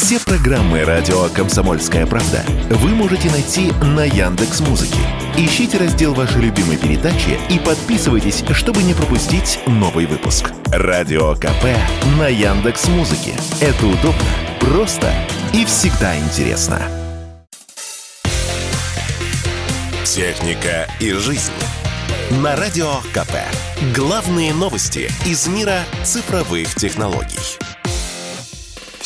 Все программы радио Комсомольская правда вы можете найти на Яндекс Музыке. Ищите раздел вашей любимой передачи и подписывайтесь, чтобы не пропустить новый выпуск. Радио КП на Яндекс Музыке. Это удобно, просто и всегда интересно. Техника и жизнь. На Радио КП. Главные новости из мира цифровых технологий.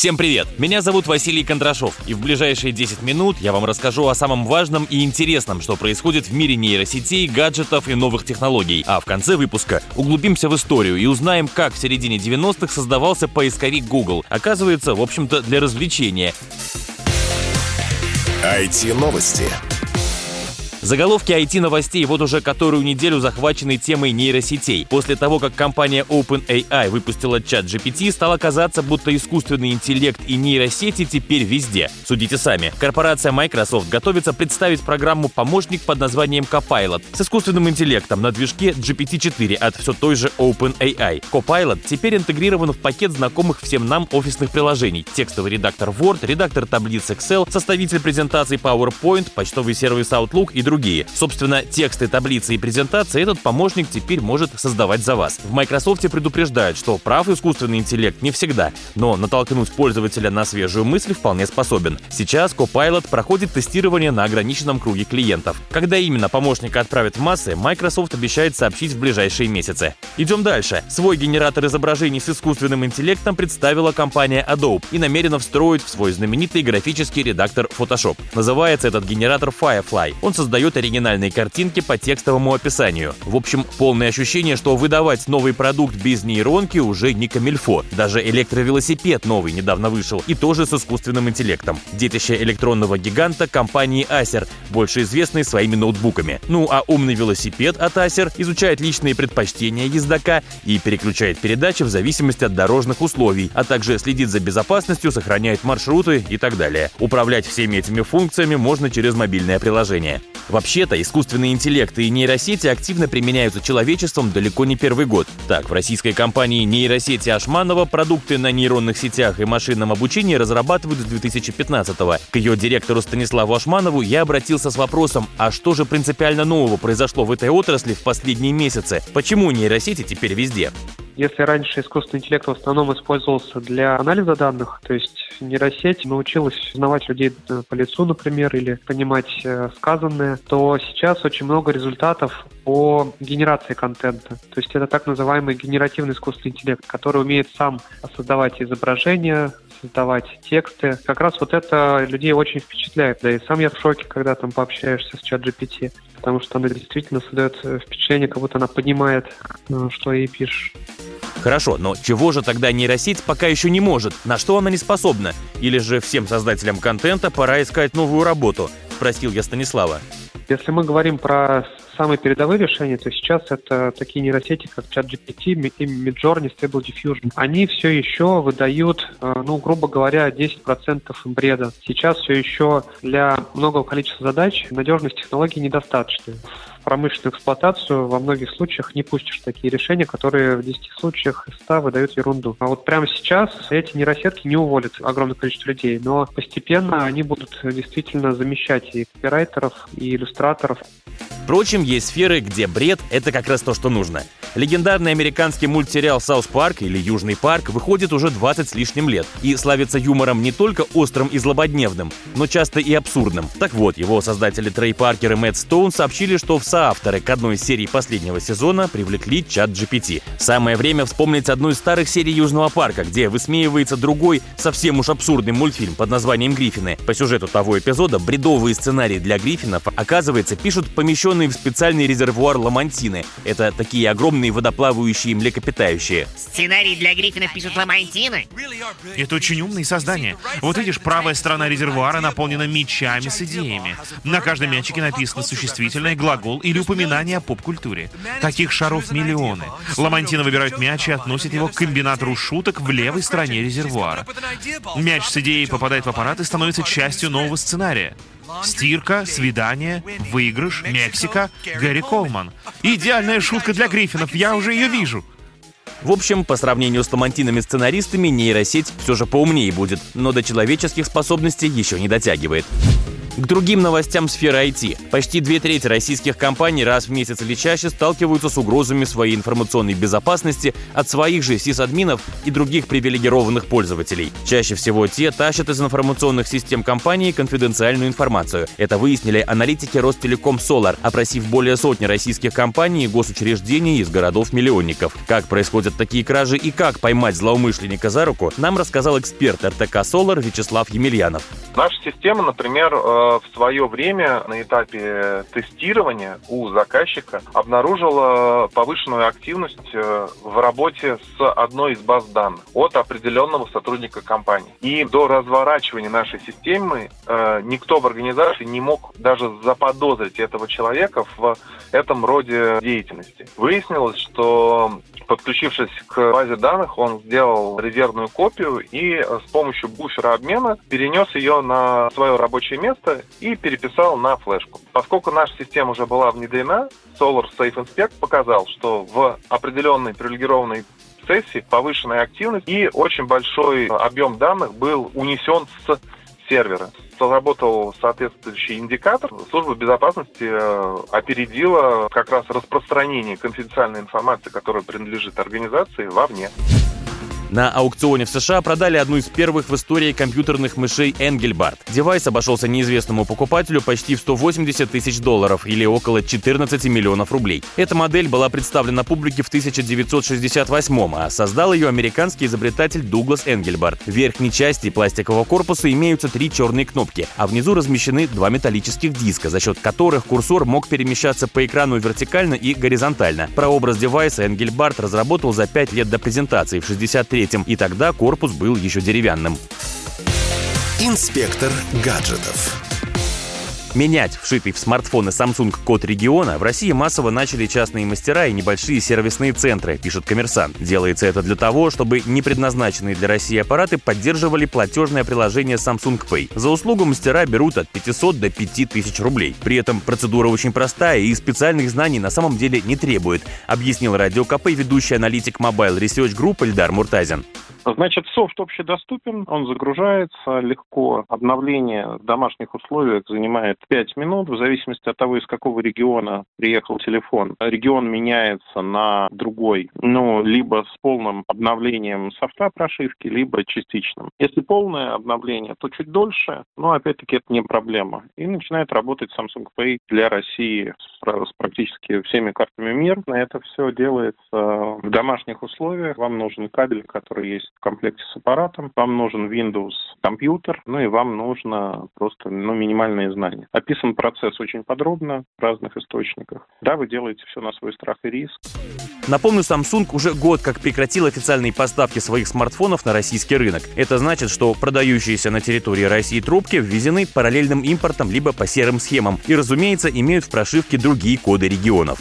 Всем привет! Меня зовут Василий Кондрашов, и в ближайшие 10 минут я вам расскажу о самом важном и интересном, что происходит в мире нейросетей, гаджетов и новых технологий. А в конце выпуска углубимся в историю и узнаем, как в середине 90-х создавался поисковик Google. Оказывается, в общем-то, для развлечения. IT-новости. Заголовки IT-новостей вот уже которую неделю захвачены темой нейросетей. После того, как компания OpenAI выпустила чат GPT, стало казаться, будто искусственный интеллект и нейросети теперь везде. Судите сами. Корпорация Microsoft готовится представить программу «Помощник» под названием Copilot с искусственным интеллектом на движке GPT-4 от все той же OpenAI. Copilot теперь интегрирован в пакет знакомых всем нам офисных приложений. Текстовый редактор Word, редактор таблиц Excel, составитель презентаций PowerPoint, почтовый сервис Outlook и другие другие. Собственно, тексты, таблицы и презентации этот помощник теперь может создавать за вас. В Microsoft предупреждают, что прав искусственный интеллект не всегда, но натолкнуть пользователя на свежую мысль вполне способен. Сейчас Copilot проходит тестирование на ограниченном круге клиентов. Когда именно помощника отправят в массы, Microsoft обещает сообщить в ближайшие месяцы. Идем дальше. Свой генератор изображений с искусственным интеллектом представила компания Adobe и намерена встроить в свой знаменитый графический редактор Photoshop. Называется этот генератор Firefly. Он создает создает оригинальные картинки по текстовому описанию. В общем, полное ощущение, что выдавать новый продукт без нейронки уже не камильфо. Даже электровелосипед новый недавно вышел, и тоже с искусственным интеллектом. Детище электронного гиганта компании Acer, больше известный своими ноутбуками. Ну а умный велосипед от Acer изучает личные предпочтения ездока и переключает передачи в зависимости от дорожных условий, а также следит за безопасностью, сохраняет маршруты и так далее. Управлять всеми этими функциями можно через мобильное приложение. Вообще-то, искусственные интеллекты и нейросети активно применяются человечеством далеко не первый год. Так, в российской компании нейросети Ашманова продукты на нейронных сетях и машинном обучении разрабатывают с 2015-го. К ее директору Станиславу Ашманову я обратился с вопросом, а что же принципиально нового произошло в этой отрасли в последние месяцы? Почему нейросети теперь везде? Если раньше искусственный интеллект в основном использовался для анализа данных, то есть нейросеть научилась узнавать людей э, по лицу, например, или понимать э, сказанное, то сейчас очень много результатов по генерации контента. То есть это так называемый генеративный искусственный интеллект, который умеет сам создавать изображения, создавать тексты. Как раз вот это людей очень впечатляет. Да и сам я в шоке, когда там пообщаешься с чат GPT, потому что она действительно создает впечатление, как будто она понимает, э, что ей пишешь. Хорошо, но чего же тогда нейросеть пока еще не может? На что она не способна? Или же всем создателям контента пора искать новую работу? Спросил я Станислава. Если мы говорим про самые передовые решения, то сейчас это такие нейросети, как ChatGPT и Midjourney, Stable Diffusion. Они все еще выдают, э, ну, грубо говоря, 10% бреда. Сейчас все еще для многого количества задач надежность технологий недостаточно промышленную эксплуатацию во многих случаях не пустишь такие решения, которые в 10 случаях из 100 выдают ерунду. А вот прямо сейчас эти нейросетки не уволят огромное количество людей, но постепенно они будут действительно замещать и копирайтеров, и иллюстраторов. Впрочем, есть сферы, где бред — это как раз то, что нужно. Легендарный американский мультсериал «South Park» или «Южный парк» выходит уже 20 с лишним лет и славится юмором не только острым и злободневным, но часто и абсурдным. Так вот, его создатели Трей Паркер и Мэтт Стоун сообщили, что в соавторы к одной из серий последнего сезона привлекли ChatGPT. Самое время вспомнить одну из старых серий «Южного парка», где высмеивается другой, совсем уж абсурдный мультфильм под названием «Гриффины». По сюжету того эпизода бредовые сценарии для Гриффинов, оказывается, пишут помещенные в специальный резервуар ламантины. Это такие огромные водоплавающие млекопитающие. Сценарий для Гриффинов пишут ламантины? Это очень умные создания. Вот видишь, правая сторона резервуара наполнена мечами с идеями. На каждом мячике написано существительное, глагол или упоминание о поп-культуре. Таких шаров миллионы. Ламантины выбирают мяч и относят его к комбинатору шуток в левой стороне резервуара. Мяч с идеей попадает в аппарат и становится частью нового сценария. Стирка, свидание, выигрыш, Мексика, Гэри Колман. Идеальная шутка для Гриффинов, я уже ее вижу. В общем, по сравнению с ламантинами-сценаристами, нейросеть все же поумнее будет, но до человеческих способностей еще не дотягивает. К другим новостям сферы IT. Почти две трети российских компаний раз в месяц или чаще сталкиваются с угрозами своей информационной безопасности от своих же сисадминов и других привилегированных пользователей. Чаще всего те тащат из информационных систем компании конфиденциальную информацию. Это выяснили аналитики Ростелеком Solar, опросив более сотни российских компаний и госучреждений из городов-миллионников. Как происходят такие кражи и как поймать злоумышленника за руку, нам рассказал эксперт РТК Solar Вячеслав Емельянов. Наша система, например, э, в свое время на этапе тестирования у заказчика обнаружила повышенную активность э, в работе с одной из баз данных от определенного сотрудника компании. И до разворачивания нашей системы э, никто в организации не мог даже заподозрить этого человека в этом роде деятельности. Выяснилось, что подключившись к базе данных, он сделал резервную копию и с помощью буфера обмена перенес ее на свое рабочее место и переписал на флешку. Поскольку наша система уже была внедрена, Solar Safe Inspect показал, что в определенной привилегированной сессии повышенная активность и очень большой объем данных был унесен с сервера. Сработал соответствующий индикатор. Служба безопасности э, опередила как раз распространение конфиденциальной информации, которая принадлежит организации, вовне. На аукционе в США продали одну из первых в истории компьютерных мышей Engelbart. Девайс обошелся неизвестному покупателю почти в 180 тысяч долларов или около 14 миллионов рублей. Эта модель была представлена публике в 1968 а создал ее американский изобретатель Дуглас Энгельбарт. В верхней части пластикового корпуса имеются три черные кнопки, а внизу размещены два металлических диска, за счет которых курсор мог перемещаться по экрану вертикально и горизонтально. Прообраз девайса Энгельбарт разработал за пять лет до презентации в 63 1973 и тогда корпус был еще деревянным. Инспектор гаджетов. Менять вшитый в смартфоны Samsung код региона в России массово начали частные мастера и небольшие сервисные центры, пишет коммерсант. Делается это для того, чтобы непредназначенные для России аппараты поддерживали платежное приложение Samsung Pay. За услугу мастера берут от 500 до 5000 рублей. При этом процедура очень простая и специальных знаний на самом деле не требует, объяснил Радио КП ведущий аналитик Mobile Research Group Эльдар Муртазин. Значит, софт общедоступен, он загружается легко. Обновление в домашних условиях занимает 5 минут, в зависимости от того, из какого региона приехал телефон. Регион меняется на другой, ну, либо с полным обновлением софта прошивки, либо частичным. Если полное обновление, то чуть дольше, но опять-таки это не проблема. И начинает работать Samsung Pay для России с, практически всеми картами мира. Это все делается в домашних условиях. Вам нужен кабель, который есть в комплекте с аппаратом, вам нужен Windows компьютер, ну и вам нужно просто ну, минимальные знания. Описан процесс очень подробно в разных источниках. Да, вы делаете все на свой страх и риск. Напомню, Samsung уже год как прекратил официальные поставки своих смартфонов на российский рынок. Это значит, что продающиеся на территории России трубки ввезены параллельным импортом либо по серым схемам и, разумеется, имеют в прошивке другие коды регионов.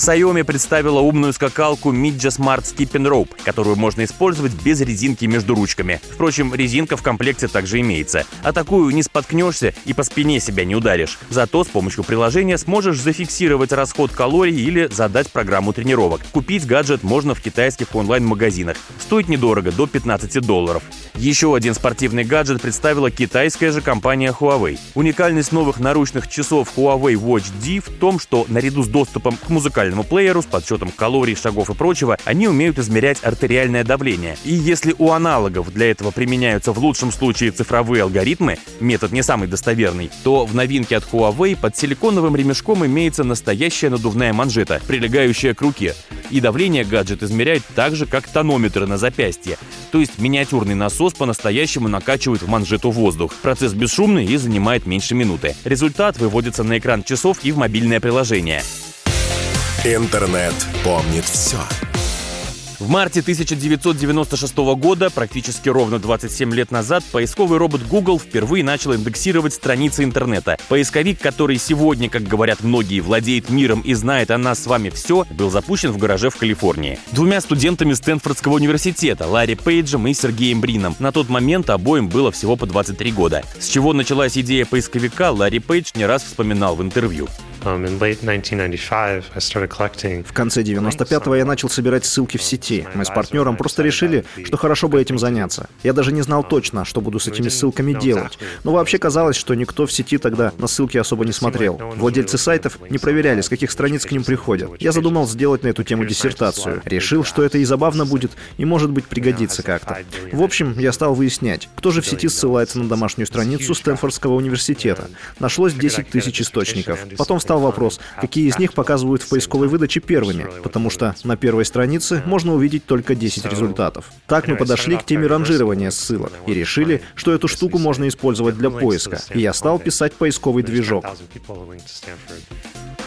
Xiaomi представила умную скакалку Midja Smart Skipping Rope, которую можно использовать без резинки между ручками. Впрочем, резинка в комплекте также имеется. А такую не споткнешься и по спине себя не ударишь. Зато с помощью приложения сможешь зафиксировать расход калорий или задать программу тренировок. Купить гаджет можно в китайских онлайн-магазинах. Стоит недорого, до 15 долларов. Еще один спортивный гаджет представила китайская же компания Huawei. Уникальность новых наручных часов Huawei Watch D в том, что наряду с доступом к музыкальному музыкальному плееру с подсчетом калорий, шагов и прочего, они умеют измерять артериальное давление. И если у аналогов для этого применяются в лучшем случае цифровые алгоритмы, метод не самый достоверный, то в новинке от Huawei под силиконовым ремешком имеется настоящая надувная манжета, прилегающая к руке. И давление гаджет измеряет так же, как тонометры на запястье. То есть миниатюрный насос по-настоящему накачивает в манжету воздух. Процесс бесшумный и занимает меньше минуты. Результат выводится на экран часов и в мобильное приложение. Интернет помнит все. В марте 1996 года, практически ровно 27 лет назад, поисковый робот Google впервые начал индексировать страницы интернета. Поисковик, который сегодня, как говорят многие, владеет миром и знает о нас с вами все, был запущен в гараже в Калифорнии. Двумя студентами Стэнфордского университета, Ларри Пейджем и Сергеем Брином. На тот момент обоим было всего по 23 года. С чего началась идея поисковика, Ларри Пейдж не раз вспоминал в интервью. Um, в конце 95-го я начал собирать ссылки в сети. Мы с партнером просто решили, что хорошо бы этим заняться. Я даже не знал точно, что буду с этими ссылками делать. Но вообще казалось, что никто в сети тогда на ссылки особо не смотрел. Владельцы сайтов не проверяли, с каких страниц к ним приходят. Я задумал сделать на эту тему диссертацию. Решил, что это и забавно будет, и может быть пригодится как-то. В общем, я стал выяснять, кто же в сети ссылается на домашнюю страницу Стэнфордского университета. Нашлось 10 тысяч источников. Потом стал вопрос, какие из них показывают в поисковой выдаче первыми, потому что на первой странице можно увидеть только 10 результатов. Так мы подошли к теме ранжирования ссылок и решили, что эту штуку можно использовать для поиска. И я стал писать поисковый движок.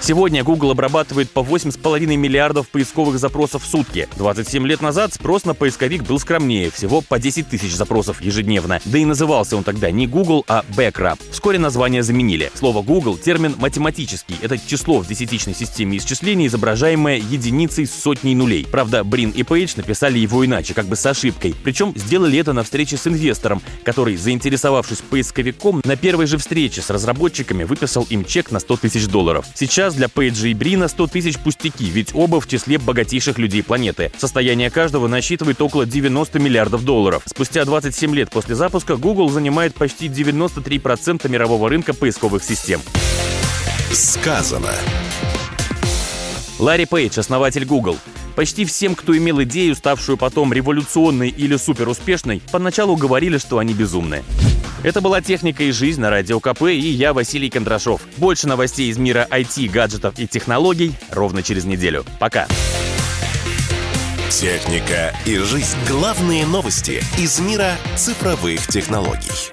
Сегодня Google обрабатывает по 8,5 миллиардов поисковых запросов в сутки. 27 лет назад спрос на поисковик был скромнее, всего по 10 тысяч запросов ежедневно. Да и назывался он тогда не Google, а Backrub. Вскоре название заменили. Слово Google — термин математический. Это число в десятичной системе исчисления, изображаемое единицей с сотней нулей. Правда, Брин и Пейдж написали его иначе, как бы с ошибкой. Причем сделали это на встрече с инвестором, который, заинтересовавшись поисковиком, на первой же встрече с разработчиками выписал им чек на 100 тысяч долларов. Сейчас для Пейджа и Брина 100 тысяч пустяки, ведь оба в числе богатейших людей планеты. Состояние каждого насчитывает около 90 миллиардов долларов. Спустя 27 лет после запуска Google занимает почти 93% мирового рынка поисковых систем. Сказано. Ларри Пейдж, основатель Google. Почти всем, кто имел идею, ставшую потом революционной или суперуспешной, поначалу говорили, что они безумные. Это была «Техника и жизнь» на Радио КП и я, Василий Кондрашов. Больше новостей из мира IT, гаджетов и технологий ровно через неделю. Пока! Техника и жизнь. Главные новости из мира цифровых технологий.